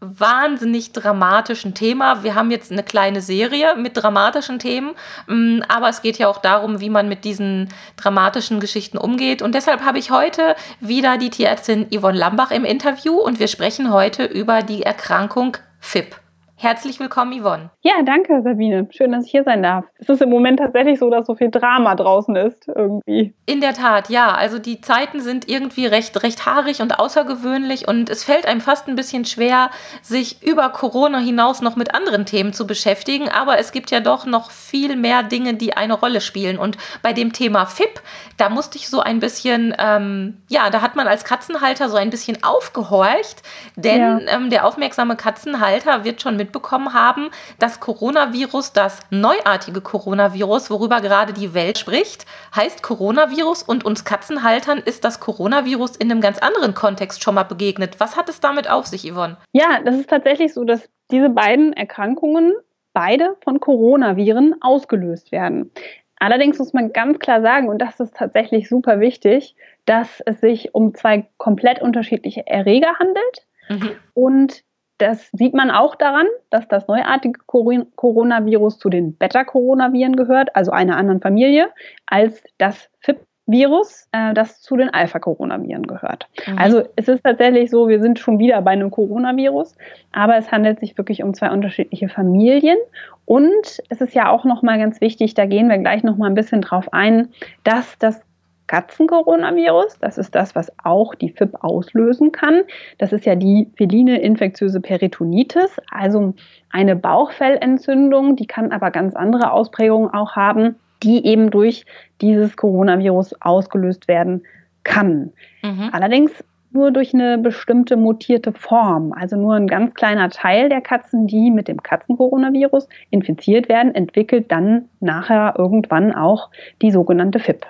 wahnsinnig dramatischen Thema. Wir haben jetzt eine kleine Serie mit dramatischen Themen, mm, aber es geht ja auch darum, wie man mit diesen dramatischen Geschichten umgeht. Und deshalb habe ich heute wieder die Tierärztin Yvonne Lambach im Interview und wir sprechen heute über die Erkrankung FIP. Herzlich willkommen, Yvonne. Ja, danke, Sabine. Schön, dass ich hier sein darf. Es ist im Moment tatsächlich so, dass so viel Drama draußen ist, irgendwie. In der Tat, ja. Also die Zeiten sind irgendwie recht, recht haarig und außergewöhnlich und es fällt einem fast ein bisschen schwer, sich über Corona hinaus noch mit anderen Themen zu beschäftigen. Aber es gibt ja doch noch viel mehr Dinge, die eine Rolle spielen. Und bei dem Thema FIP, da musste ich so ein bisschen, ähm, ja, da hat man als Katzenhalter so ein bisschen aufgehorcht, denn ja. ähm, der aufmerksame Katzenhalter wird schon mit mitbekommen haben, das Coronavirus, das neuartige Coronavirus, worüber gerade die Welt spricht, heißt Coronavirus und uns Katzenhaltern ist das Coronavirus in einem ganz anderen Kontext schon mal begegnet. Was hat es damit auf sich, Yvonne? Ja, das ist tatsächlich so, dass diese beiden Erkrankungen beide von Coronaviren ausgelöst werden. Allerdings muss man ganz klar sagen, und das ist tatsächlich super wichtig, dass es sich um zwei komplett unterschiedliche Erreger handelt mhm. und das sieht man auch daran, dass das neuartige Coronavirus zu den Beta-Coronaviren gehört, also einer anderen Familie, als das FIP-Virus, äh, das zu den Alpha-Coronaviren gehört. Mhm. Also es ist tatsächlich so, wir sind schon wieder bei einem Coronavirus, aber es handelt sich wirklich um zwei unterschiedliche Familien. Und es ist ja auch nochmal ganz wichtig, da gehen wir gleich nochmal ein bisschen drauf ein, dass das Katzencoronavirus. Das ist das, was auch die FIP auslösen kann. Das ist ja die feline infektiöse Peritonitis, also eine Bauchfellentzündung. Die kann aber ganz andere Ausprägungen auch haben, die eben durch dieses Coronavirus ausgelöst werden kann. Mhm. Allerdings nur durch eine bestimmte mutierte Form. Also nur ein ganz kleiner Teil der Katzen, die mit dem Katzencoronavirus infiziert werden, entwickelt dann nachher irgendwann auch die sogenannte FIP.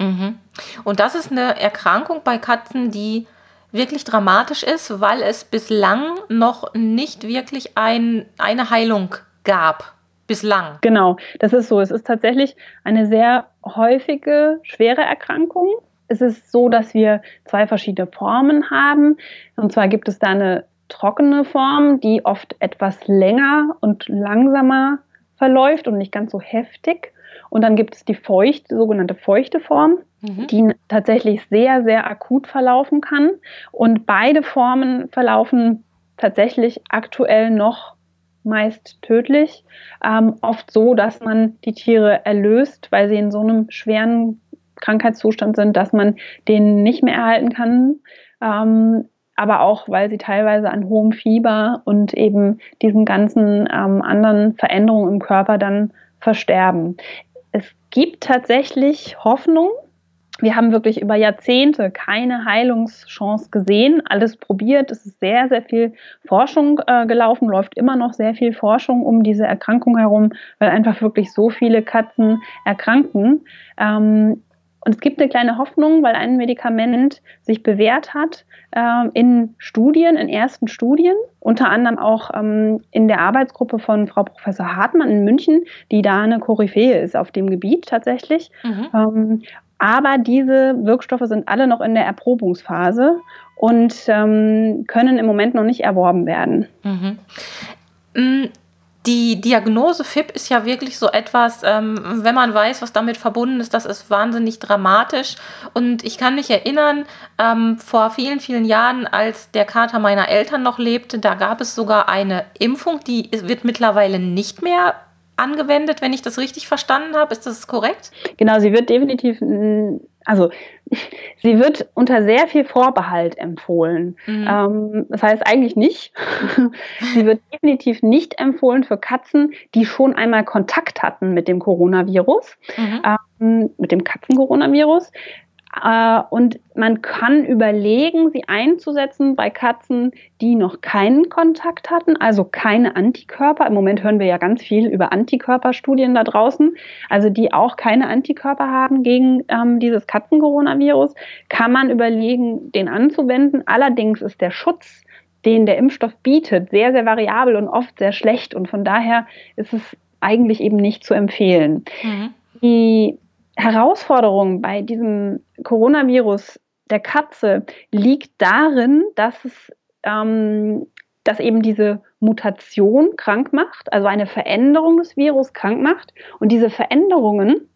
Mhm. Und das ist eine Erkrankung bei Katzen, die wirklich dramatisch ist, weil es bislang noch nicht wirklich ein, eine Heilung gab. Bislang. Genau, das ist so. Es ist tatsächlich eine sehr häufige, schwere Erkrankung. Es ist so, dass wir zwei verschiedene Formen haben. Und zwar gibt es da eine trockene Form, die oft etwas länger und langsamer verläuft und nicht ganz so heftig. Und dann gibt es die feuchte, sogenannte feuchte Form, mhm. die tatsächlich sehr, sehr akut verlaufen kann. Und beide Formen verlaufen tatsächlich aktuell noch meist tödlich. Ähm, oft so, dass man die Tiere erlöst, weil sie in so einem schweren Krankheitszustand sind, dass man den nicht mehr erhalten kann. Ähm, aber auch, weil sie teilweise an hohem Fieber und eben diesen ganzen ähm, anderen Veränderungen im Körper dann versterben es gibt tatsächlich Hoffnung. Wir haben wirklich über Jahrzehnte keine Heilungschance gesehen, alles probiert. Es ist sehr, sehr viel Forschung äh, gelaufen, läuft immer noch sehr viel Forschung um diese Erkrankung herum, weil einfach wirklich so viele Katzen erkranken. Ähm, und es gibt eine kleine Hoffnung, weil ein Medikament sich bewährt hat äh, in Studien, in ersten Studien, unter anderem auch ähm, in der Arbeitsgruppe von Frau Professor Hartmann in München, die da eine Koryphäe ist auf dem Gebiet tatsächlich. Mhm. Ähm, aber diese Wirkstoffe sind alle noch in der Erprobungsphase und ähm, können im Moment noch nicht erworben werden. Mhm. Die Diagnose FIP ist ja wirklich so etwas, ähm, wenn man weiß, was damit verbunden ist, das ist wahnsinnig dramatisch. Und ich kann mich erinnern, ähm, vor vielen, vielen Jahren, als der Kater meiner Eltern noch lebte, da gab es sogar eine Impfung, die wird mittlerweile nicht mehr angewendet, wenn ich das richtig verstanden habe. Ist das korrekt? Genau, sie wird definitiv also sie wird unter sehr viel Vorbehalt empfohlen. Mhm. Ähm, das heißt eigentlich nicht. sie wird definitiv nicht empfohlen für Katzen, die schon einmal Kontakt hatten mit dem Coronavirus, mhm. ähm, mit dem Katzencoronavirus. Äh, und man kann überlegen, sie einzusetzen bei Katzen, die noch keinen Kontakt hatten, also keine Antikörper. Im Moment hören wir ja ganz viel über Antikörperstudien da draußen, also die auch keine Antikörper haben gegen ähm, dieses Katzencoronavirus, kann man überlegen, den anzuwenden. Allerdings ist der Schutz, den der Impfstoff bietet, sehr, sehr variabel und oft sehr schlecht. Und von daher ist es eigentlich eben nicht zu empfehlen. Mhm. Die Herausforderung bei diesem Coronavirus der Katze liegt darin, dass es ähm, dass eben diese Mutation krank macht, also eine Veränderung des Virus krank macht. Und diese Veränderungen,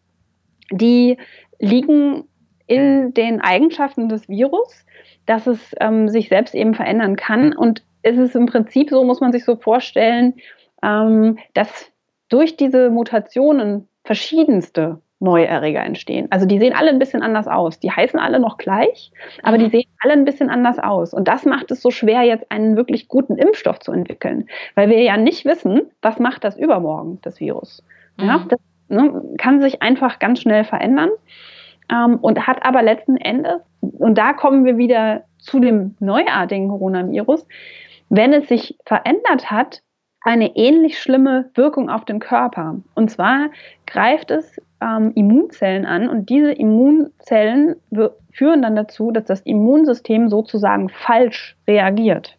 die liegen in den Eigenschaften des Virus, dass es ähm, sich selbst eben verändern kann. Und es ist im Prinzip so, muss man sich so vorstellen, ähm, dass durch diese Mutationen verschiedenste neue Erreger entstehen. Also die sehen alle ein bisschen anders aus. Die heißen alle noch gleich, aber die mhm. sehen alle ein bisschen anders aus. Und das macht es so schwer, jetzt einen wirklich guten Impfstoff zu entwickeln, weil wir ja nicht wissen, was macht das übermorgen, das Virus. Ja, mhm. das ne, kann sich einfach ganz schnell verändern ähm, und hat aber letzten Endes, und da kommen wir wieder zu dem neuartigen Coronavirus, wenn es sich verändert hat, eine ähnlich schlimme Wirkung auf den Körper. Und zwar greift es ähm, Immunzellen an und diese Immunzellen führen dann dazu, dass das Immunsystem sozusagen falsch reagiert.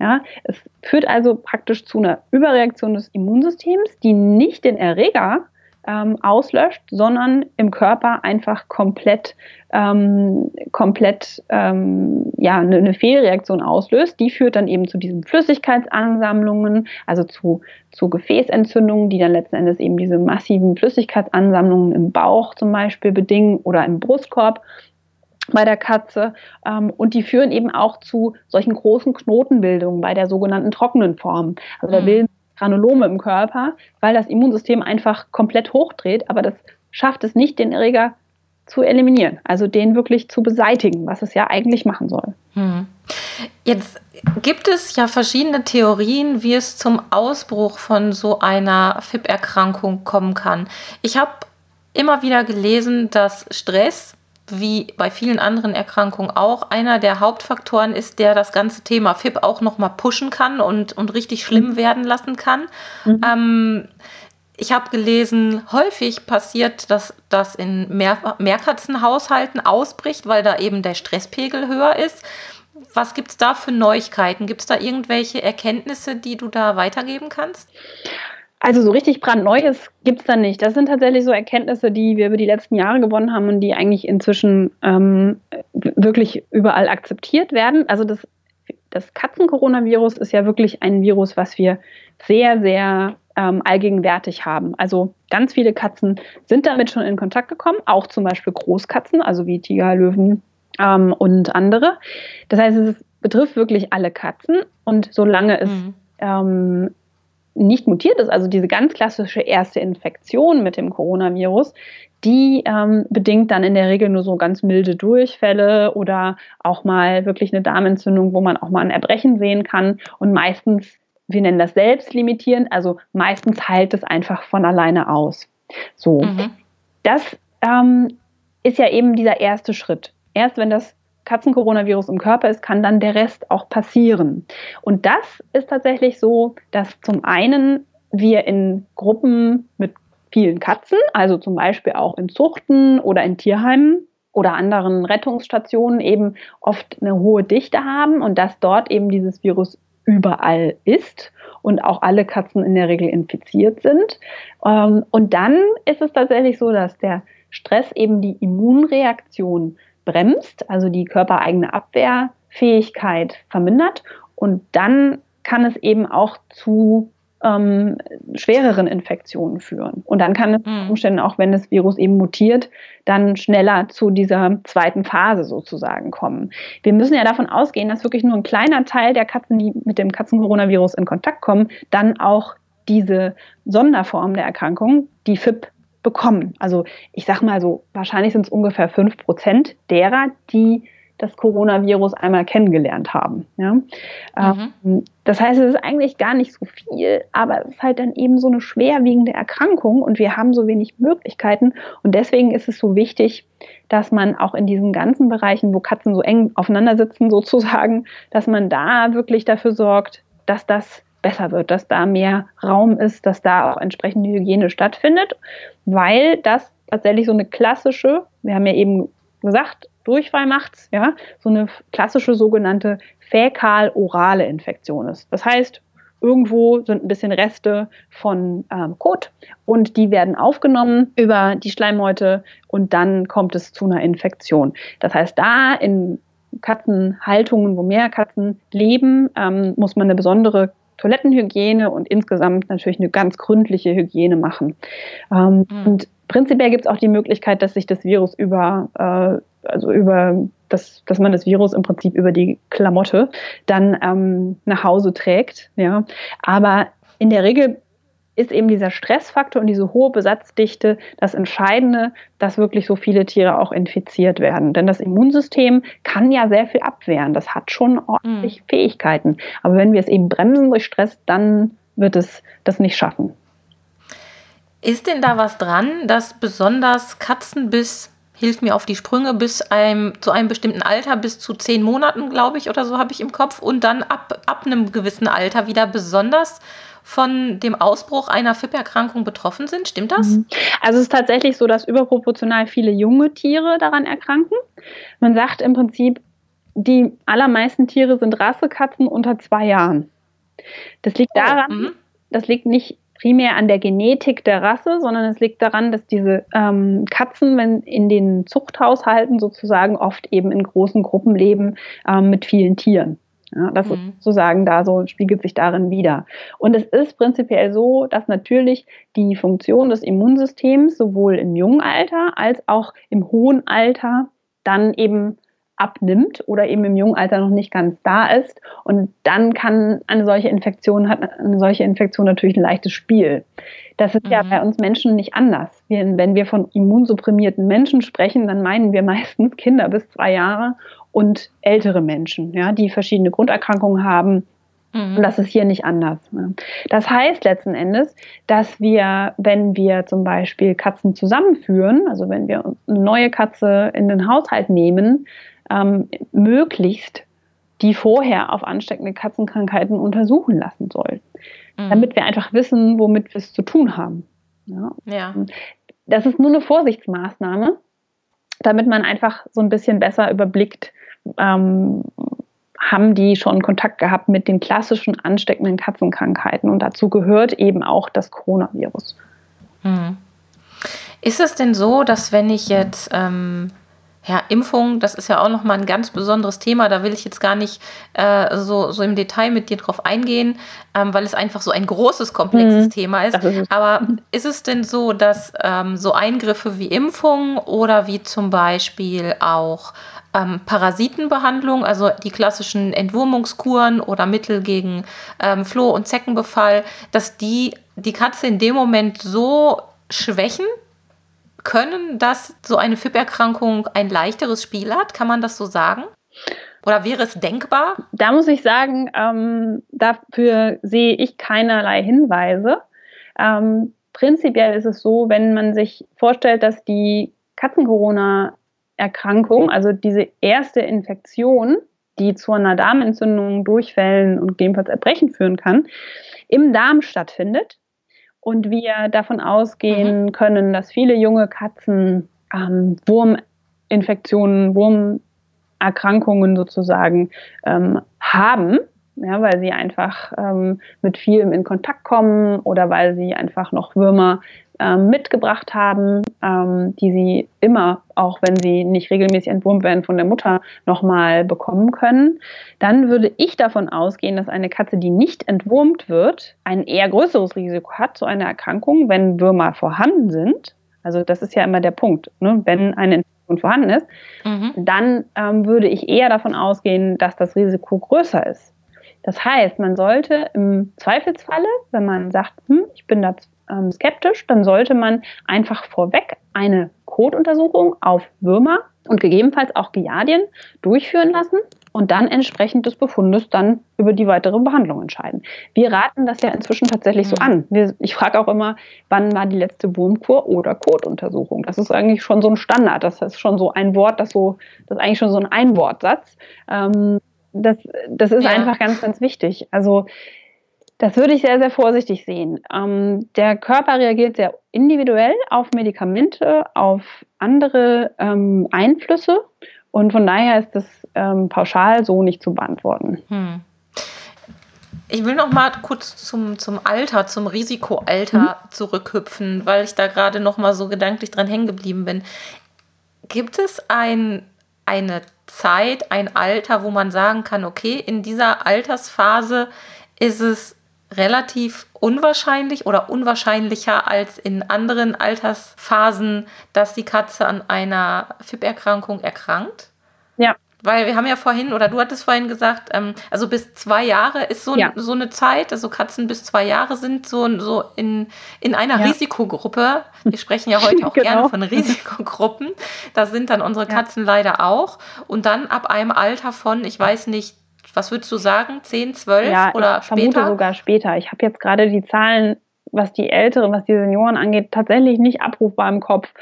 Ja, es führt also praktisch zu einer Überreaktion des Immunsystems, die nicht den Erreger ähm, auslöscht, sondern im Körper einfach komplett, ähm, komplett ähm, ja, eine, eine, Fehlreaktion auslöst. Die führt dann eben zu diesen Flüssigkeitsansammlungen, also zu, zu Gefäßentzündungen, die dann letzten Endes eben diese massiven Flüssigkeitsansammlungen im Bauch zum Beispiel bedingen oder im Brustkorb bei der Katze. Ähm, und die führen eben auch zu solchen großen Knotenbildungen bei der sogenannten trockenen Form. Also da mhm. bilden Granulome im Körper, weil das Immunsystem einfach komplett hochdreht, aber das schafft es nicht, den Erreger zu eliminieren, also den wirklich zu beseitigen, was es ja eigentlich machen soll. Hm. Jetzt gibt es ja verschiedene Theorien, wie es zum Ausbruch von so einer FIP-Erkrankung kommen kann. Ich habe immer wieder gelesen, dass Stress wie bei vielen anderen Erkrankungen auch einer der Hauptfaktoren ist, der das ganze Thema FIP auch nochmal pushen kann und, und richtig schlimm mhm. werden lassen kann. Mhm. Ähm, ich habe gelesen, häufig passiert, dass das in Mehr Mehrkatzenhaushalten ausbricht, weil da eben der Stresspegel höher ist. Was gibt es da für Neuigkeiten? Gibt es da irgendwelche Erkenntnisse, die du da weitergeben kannst? Also so richtig brandneues gibt es da nicht. Das sind tatsächlich so Erkenntnisse, die wir über die letzten Jahre gewonnen haben und die eigentlich inzwischen ähm, wirklich überall akzeptiert werden. Also das, das Katzen-Coronavirus ist ja wirklich ein Virus, was wir sehr, sehr ähm, allgegenwärtig haben. Also ganz viele Katzen sind damit schon in Kontakt gekommen, auch zum Beispiel Großkatzen, also wie Tiger, Löwen ähm, und andere. Das heißt, es betrifft wirklich alle Katzen und solange es mhm. ähm, nicht mutiert ist, also diese ganz klassische erste Infektion mit dem Coronavirus, die ähm, bedingt dann in der Regel nur so ganz milde Durchfälle oder auch mal wirklich eine Darmentzündung, wo man auch mal ein Erbrechen sehen kann. Und meistens, wir nennen das selbstlimitierend, also meistens heilt es einfach von alleine aus. So, mhm. das ähm, ist ja eben dieser erste Schritt. Erst wenn das Katzencoronavirus im Körper ist, kann dann der Rest auch passieren. Und das ist tatsächlich so, dass zum einen wir in Gruppen mit vielen Katzen, also zum Beispiel auch in Zuchten oder in Tierheimen oder anderen Rettungsstationen eben oft eine hohe Dichte haben und dass dort eben dieses Virus überall ist und auch alle Katzen in der Regel infiziert sind. Ähm, und dann ist es tatsächlich so, dass der Stress eben die Immunreaktion bremst, also die körpereigene Abwehrfähigkeit vermindert. Und dann kann es eben auch zu ähm, schwereren Infektionen führen. Und dann kann es mhm. Umständen, auch wenn das Virus eben mutiert, dann schneller zu dieser zweiten Phase sozusagen kommen. Wir müssen ja davon ausgehen, dass wirklich nur ein kleiner Teil der Katzen, die mit dem Katzencoronavirus in Kontakt kommen, dann auch diese Sonderform der Erkrankung, die FIP, bekommen. Also ich sage mal so, wahrscheinlich sind es ungefähr 5 Prozent derer, die das Coronavirus einmal kennengelernt haben. Ja? Mhm. Ähm, das heißt, es ist eigentlich gar nicht so viel, aber es ist halt dann eben so eine schwerwiegende Erkrankung und wir haben so wenig Möglichkeiten. Und deswegen ist es so wichtig, dass man auch in diesen ganzen Bereichen, wo Katzen so eng aufeinander sitzen sozusagen, dass man da wirklich dafür sorgt, dass das besser wird, dass da mehr Raum ist, dass da auch entsprechende Hygiene stattfindet, weil das tatsächlich so eine klassische, wir haben ja eben gesagt, Durchfall macht's, ja, so eine klassische sogenannte fäkal-orale Infektion ist. Das heißt, irgendwo sind ein bisschen Reste von ähm, Kot und die werden aufgenommen über die Schleimhäute und dann kommt es zu einer Infektion. Das heißt, da in Katzenhaltungen, wo mehr Katzen leben, ähm, muss man eine besondere Toilettenhygiene und insgesamt natürlich eine ganz gründliche Hygiene machen. Ähm, mhm. Und prinzipiell gibt es auch die Möglichkeit, dass sich das Virus über, äh, also über das, dass man das Virus im Prinzip über die Klamotte dann ähm, nach Hause trägt. Ja. Aber in der Regel ist eben dieser Stressfaktor und diese hohe Besatzdichte das Entscheidende, dass wirklich so viele Tiere auch infiziert werden. Denn das Immunsystem kann ja sehr viel abwehren. Das hat schon ordentlich mhm. Fähigkeiten. Aber wenn wir es eben bremsen durch Stress, dann wird es das nicht schaffen. Ist denn da was dran, dass besonders Katzen bis, hilf mir auf die Sprünge, bis einem, zu einem bestimmten Alter, bis zu zehn Monaten, glaube ich, oder so habe ich im Kopf, und dann ab, ab einem gewissen Alter wieder besonders von dem Ausbruch einer FIP-Erkrankung betroffen sind. Stimmt das? Mhm. Also es ist tatsächlich so, dass überproportional viele junge Tiere daran erkranken. Man sagt im Prinzip, die allermeisten Tiere sind Rassekatzen unter zwei Jahren. Das liegt oh, daran, oh, das liegt nicht primär an der Genetik der Rasse, sondern es liegt daran, dass diese ähm, Katzen, wenn in den Zuchthaushalten sozusagen oft eben in großen Gruppen leben ähm, mit vielen Tieren. Ja, das mhm. ist sozusagen da so, spiegelt sich darin wieder. Und es ist prinzipiell so, dass natürlich die Funktion des Immunsystems sowohl im jungen Alter als auch im hohen Alter dann eben abnimmt oder eben im jungen Alter noch nicht ganz da ist. Und dann kann eine solche Infektion, hat eine solche Infektion natürlich ein leichtes Spiel. Das ist mhm. ja bei uns Menschen nicht anders. Wir, wenn wir von immunsupprimierten Menschen sprechen, dann meinen wir meistens Kinder bis zwei Jahre und ältere Menschen, ja, die verschiedene Grunderkrankungen haben. Mhm. Und das ist hier nicht anders. Ne? Das heißt letzten Endes, dass wir, wenn wir zum Beispiel Katzen zusammenführen, also wenn wir eine neue Katze in den Haushalt nehmen, ähm, möglichst die vorher auf ansteckende Katzenkrankheiten untersuchen lassen sollen, mhm. damit wir einfach wissen, womit wir es zu tun haben. Ja. ja. Das ist nur eine Vorsichtsmaßnahme, damit man einfach so ein bisschen besser überblickt, ähm, haben die schon Kontakt gehabt mit den klassischen ansteckenden Katzenkrankheiten. Und dazu gehört eben auch das Coronavirus. Hm. Ist es denn so, dass wenn ich jetzt ähm, ja, Impfung, das ist ja auch nochmal ein ganz besonderes Thema. Da will ich jetzt gar nicht äh, so, so im Detail mit dir drauf eingehen, ähm, weil es einfach so ein großes, komplexes mhm. Thema ist. ist Aber ist es denn so, dass ähm, so Eingriffe wie Impfung oder wie zum Beispiel auch ähm, Parasitenbehandlung, also die klassischen Entwurmungskuren oder Mittel gegen ähm, Floh- und Zeckenbefall, dass die die Katze in dem Moment so schwächen, können, dass so eine FIP-Erkrankung ein leichteres Spiel hat? Kann man das so sagen? Oder wäre es denkbar? Da muss ich sagen, ähm, dafür sehe ich keinerlei Hinweise. Ähm, prinzipiell ist es so, wenn man sich vorstellt, dass die Katzen-Corona-Erkrankung, also diese erste Infektion, die zu einer Darmentzündung, Durchfällen und gegebenenfalls Erbrechen führen kann, im Darm stattfindet, und wir davon ausgehen mhm. können, dass viele junge Katzen ähm, Wurminfektionen, Wurmerkrankungen sozusagen ähm, haben, ja, weil sie einfach ähm, mit vielem in Kontakt kommen oder weil sie einfach noch Würmer ähm, mitgebracht haben, ähm, die sie immer, auch wenn sie nicht regelmäßig entwurmt werden, von der Mutter nochmal bekommen können, dann würde ich davon ausgehen, dass eine Katze, die nicht entwurmt wird, ein eher größeres Risiko hat, so eine Erkrankung, wenn Würmer vorhanden sind. Also das ist ja immer der Punkt. Ne? Wenn eine Infektion vorhanden ist, mhm. dann ähm, würde ich eher davon ausgehen, dass das Risiko größer ist. Das heißt, man sollte im Zweifelsfalle, wenn man sagt, hm, ich bin da ähm, skeptisch, dann sollte man einfach vorweg eine Kotuntersuchung auf Würmer und gegebenenfalls auch Giardien durchführen lassen und dann entsprechend des Befundes dann über die weitere Behandlung entscheiden. Wir raten das ja inzwischen tatsächlich so mhm. an. Wir, ich frage auch immer, wann war die letzte Wurmkur oder Kotuntersuchung? Das ist eigentlich schon so ein Standard. Das ist schon so ein Wort, das so, das ist eigentlich schon so ein Einwortsatz. Ähm, das, das ist ja. einfach ganz, ganz wichtig. Also das würde ich sehr, sehr vorsichtig sehen. Ähm, der Körper reagiert sehr individuell auf Medikamente, auf andere ähm, Einflüsse. Und von daher ist das ähm, pauschal so nicht zu beantworten. Hm. Ich will noch mal kurz zum, zum Alter, zum Risikoalter mhm. zurückhüpfen, weil ich da gerade noch mal so gedanklich dran hängen geblieben bin. Gibt es ein, eine Zeit, ein Alter, wo man sagen kann, okay, in dieser Altersphase ist es relativ unwahrscheinlich oder unwahrscheinlicher als in anderen Altersphasen, dass die Katze an einer FIP-Erkrankung erkrankt? Ja. Weil wir haben ja vorhin, oder du hattest vorhin gesagt, ähm, also bis zwei Jahre ist so, ja. so eine Zeit, also Katzen bis zwei Jahre sind so, so in, in einer ja. Risikogruppe. Wir sprechen ja heute auch genau. gerne von Risikogruppen. Da sind dann unsere Katzen ja. leider auch. Und dann ab einem Alter von, ich weiß nicht, was würdest du sagen, 10, 12 ja, oder ich später? vermute sogar später. Ich habe jetzt gerade die Zahlen, was die Älteren, was die Senioren angeht, tatsächlich nicht abrufbar im Kopf.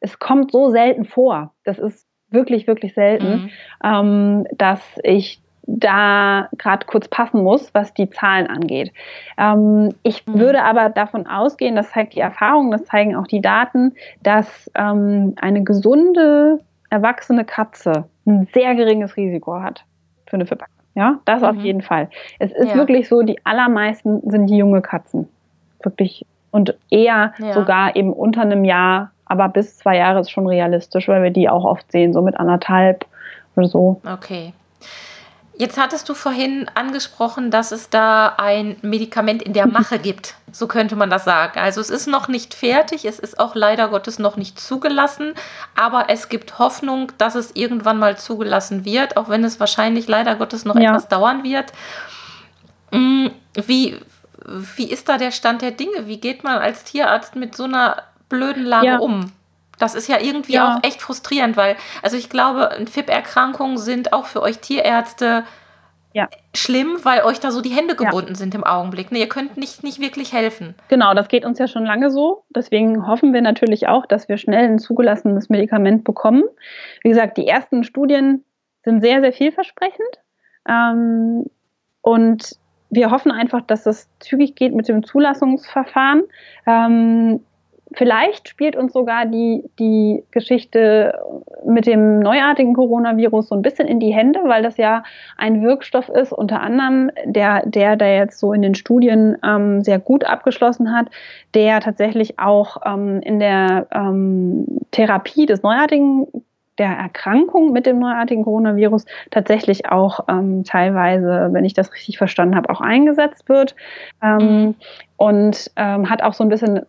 Es kommt so selten vor. Das ist wirklich, wirklich selten, mhm. ähm, dass ich da gerade kurz passen muss, was die Zahlen angeht. Ähm, ich mhm. würde aber davon ausgehen, das zeigt die Erfahrung, das zeigen auch die Daten, dass ähm, eine gesunde, erwachsene Katze ein sehr geringes Risiko hat für eine Verpackung. Ja, das mhm. auf jeden Fall. Es ist ja. wirklich so, die allermeisten sind die junge Katzen. Wirklich. Und eher ja. sogar eben unter einem Jahr, aber bis zwei Jahre ist schon realistisch, weil wir die auch oft sehen, so mit anderthalb oder so. Okay. Jetzt hattest du vorhin angesprochen, dass es da ein Medikament in der Mache gibt. So könnte man das sagen. Also es ist noch nicht fertig, es ist auch leider Gottes noch nicht zugelassen, aber es gibt Hoffnung, dass es irgendwann mal zugelassen wird, auch wenn es wahrscheinlich leider Gottes noch ja. etwas dauern wird. Mm, wie, wie ist da der Stand der Dinge? Wie geht man als Tierarzt mit so einer blöden Lage ja. um? Das ist ja irgendwie ja. auch echt frustrierend, weil, also ich glaube, FIP-Erkrankungen sind auch für euch Tierärzte ja. schlimm, weil euch da so die Hände gebunden ja. sind im Augenblick. Ne, ihr könnt nicht, nicht wirklich helfen. Genau, das geht uns ja schon lange so. Deswegen hoffen wir natürlich auch, dass wir schnell ein zugelassenes Medikament bekommen. Wie gesagt, die ersten Studien sind sehr, sehr vielversprechend. Ähm, und wir hoffen einfach, dass es zügig geht mit dem Zulassungsverfahren. Ähm, Vielleicht spielt uns sogar die, die Geschichte mit dem neuartigen Coronavirus so ein bisschen in die Hände, weil das ja ein Wirkstoff ist, unter anderem, der, der da jetzt so in den Studien ähm, sehr gut abgeschlossen hat, der tatsächlich auch ähm, in der ähm, Therapie des neuartigen der Erkrankung mit dem neuartigen Coronavirus tatsächlich auch ähm, teilweise, wenn ich das richtig verstanden habe, auch eingesetzt wird. Ähm, mhm. Und ähm, hat auch so ein bisschen,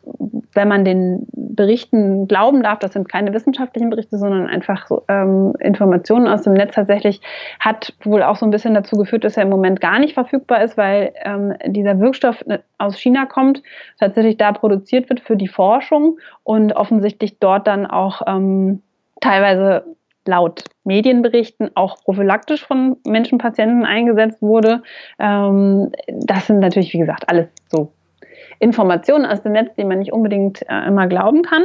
wenn man den Berichten glauben darf, das sind keine wissenschaftlichen Berichte, sondern einfach so, ähm, Informationen aus dem Netz tatsächlich, hat wohl auch so ein bisschen dazu geführt, dass er im Moment gar nicht verfügbar ist, weil ähm, dieser Wirkstoff ne, aus China kommt, tatsächlich da produziert wird für die Forschung und offensichtlich dort dann auch ähm, teilweise laut Medienberichten auch prophylaktisch von Menschenpatienten eingesetzt wurde. Ähm, das sind natürlich, wie gesagt, alles so Informationen aus dem Netz, die man nicht unbedingt äh, immer glauben kann.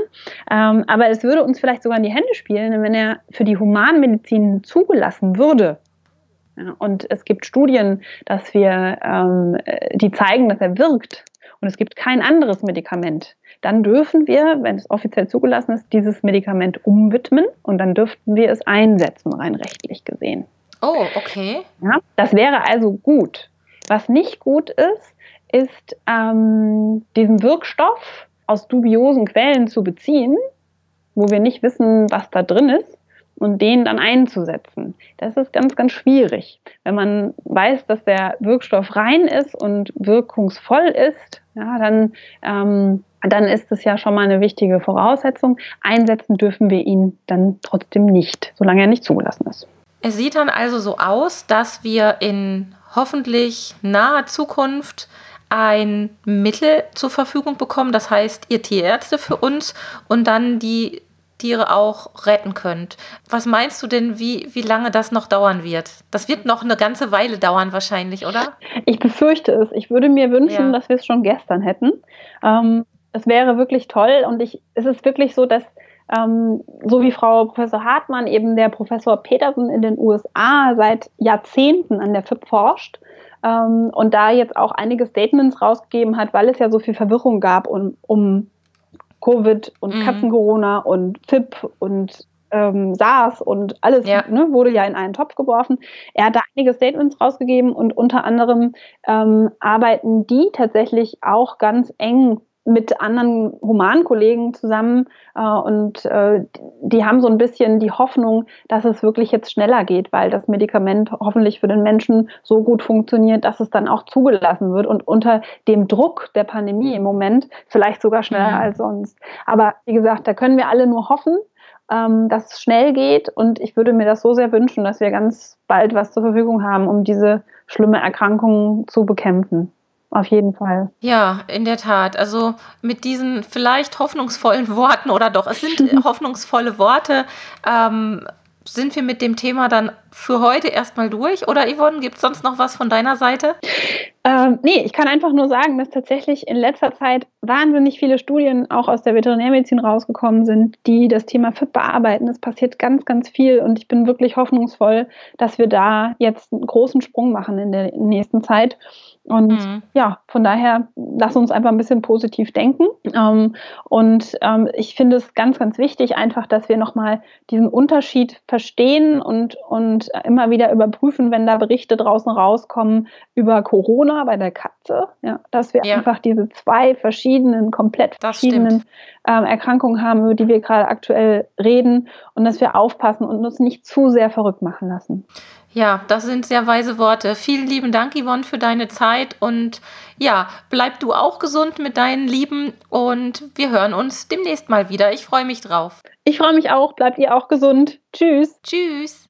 Ähm, aber es würde uns vielleicht sogar in die Hände spielen, wenn er für die Humanmedizin zugelassen würde. Ja, und es gibt Studien, dass wir, ähm, die zeigen, dass er wirkt. Und es gibt kein anderes Medikament, dann dürfen wir, wenn es offiziell zugelassen ist, dieses Medikament umwidmen und dann dürften wir es einsetzen, rein rechtlich gesehen. Oh, okay. Ja, das wäre also gut. Was nicht gut ist, ist ähm, diesen Wirkstoff aus dubiosen Quellen zu beziehen, wo wir nicht wissen, was da drin ist, und den dann einzusetzen. Das ist ganz, ganz schwierig. Wenn man weiß, dass der Wirkstoff rein ist und wirkungsvoll ist, ja, dann ähm, dann ist es ja schon mal eine wichtige Voraussetzung. Einsetzen dürfen wir ihn dann trotzdem nicht, solange er nicht zugelassen ist. Es sieht dann also so aus, dass wir in hoffentlich naher Zukunft ein Mittel zur Verfügung bekommen, das heißt ihr Tierärzte für uns und dann die Tiere auch retten könnt. Was meinst du denn, wie, wie lange das noch dauern wird? Das wird noch eine ganze Weile dauern wahrscheinlich, oder? Ich befürchte es. Ich würde mir wünschen, ja. dass wir es schon gestern hätten. Ähm, es wäre wirklich toll und ich, es ist wirklich so, dass ähm, so wie Frau Professor Hartmann eben der Professor Petersen in den USA seit Jahrzehnten an der FIP forscht ähm, und da jetzt auch einige Statements rausgegeben hat, weil es ja so viel Verwirrung gab um, um Covid und mhm. Katzen-Corona und FIP und ähm, SARS und alles ja. ne, wurde ja in einen Topf geworfen. Er hat da einige Statements rausgegeben und unter anderem ähm, arbeiten die tatsächlich auch ganz eng mit anderen Humankollegen zusammen äh, und äh, die haben so ein bisschen die Hoffnung, dass es wirklich jetzt schneller geht, weil das Medikament hoffentlich für den Menschen so gut funktioniert, dass es dann auch zugelassen wird und unter dem Druck der Pandemie im Moment vielleicht sogar schneller mhm. als sonst. Aber wie gesagt, da können wir alle nur hoffen, ähm, dass es schnell geht und ich würde mir das so sehr wünschen, dass wir ganz bald was zur Verfügung haben, um diese schlimme Erkrankung zu bekämpfen. Auf jeden Fall. Ja, in der Tat. Also mit diesen vielleicht hoffnungsvollen Worten oder doch, es sind hoffnungsvolle Worte, ähm, sind wir mit dem Thema dann für heute erstmal durch? Oder Yvonne, gibt es sonst noch was von deiner Seite? Ähm, nee, ich kann einfach nur sagen, dass tatsächlich in letzter Zeit wahnsinnig viele Studien auch aus der Veterinärmedizin rausgekommen sind, die das Thema FIP bearbeiten. Es passiert ganz, ganz viel und ich bin wirklich hoffnungsvoll, dass wir da jetzt einen großen Sprung machen in der nächsten Zeit. Und mhm. ja, von daher, lass uns einfach ein bisschen positiv denken. Ähm, und ähm, ich finde es ganz, ganz wichtig, einfach, dass wir nochmal diesen Unterschied verstehen und, und immer wieder überprüfen, wenn da Berichte draußen rauskommen über Corona bei der Katze, ja, dass wir ja. einfach diese zwei verschiedenen, komplett verschiedenen ähm, Erkrankungen haben, über die wir gerade aktuell reden und dass wir aufpassen und uns nicht zu sehr verrückt machen lassen. Ja, das sind sehr weise Worte. Vielen lieben Dank, Yvonne, für deine Zeit und ja, bleib du auch gesund mit deinen Lieben und wir hören uns demnächst mal wieder. Ich freue mich drauf. Ich freue mich auch. Bleibt ihr auch gesund. Tschüss. Tschüss.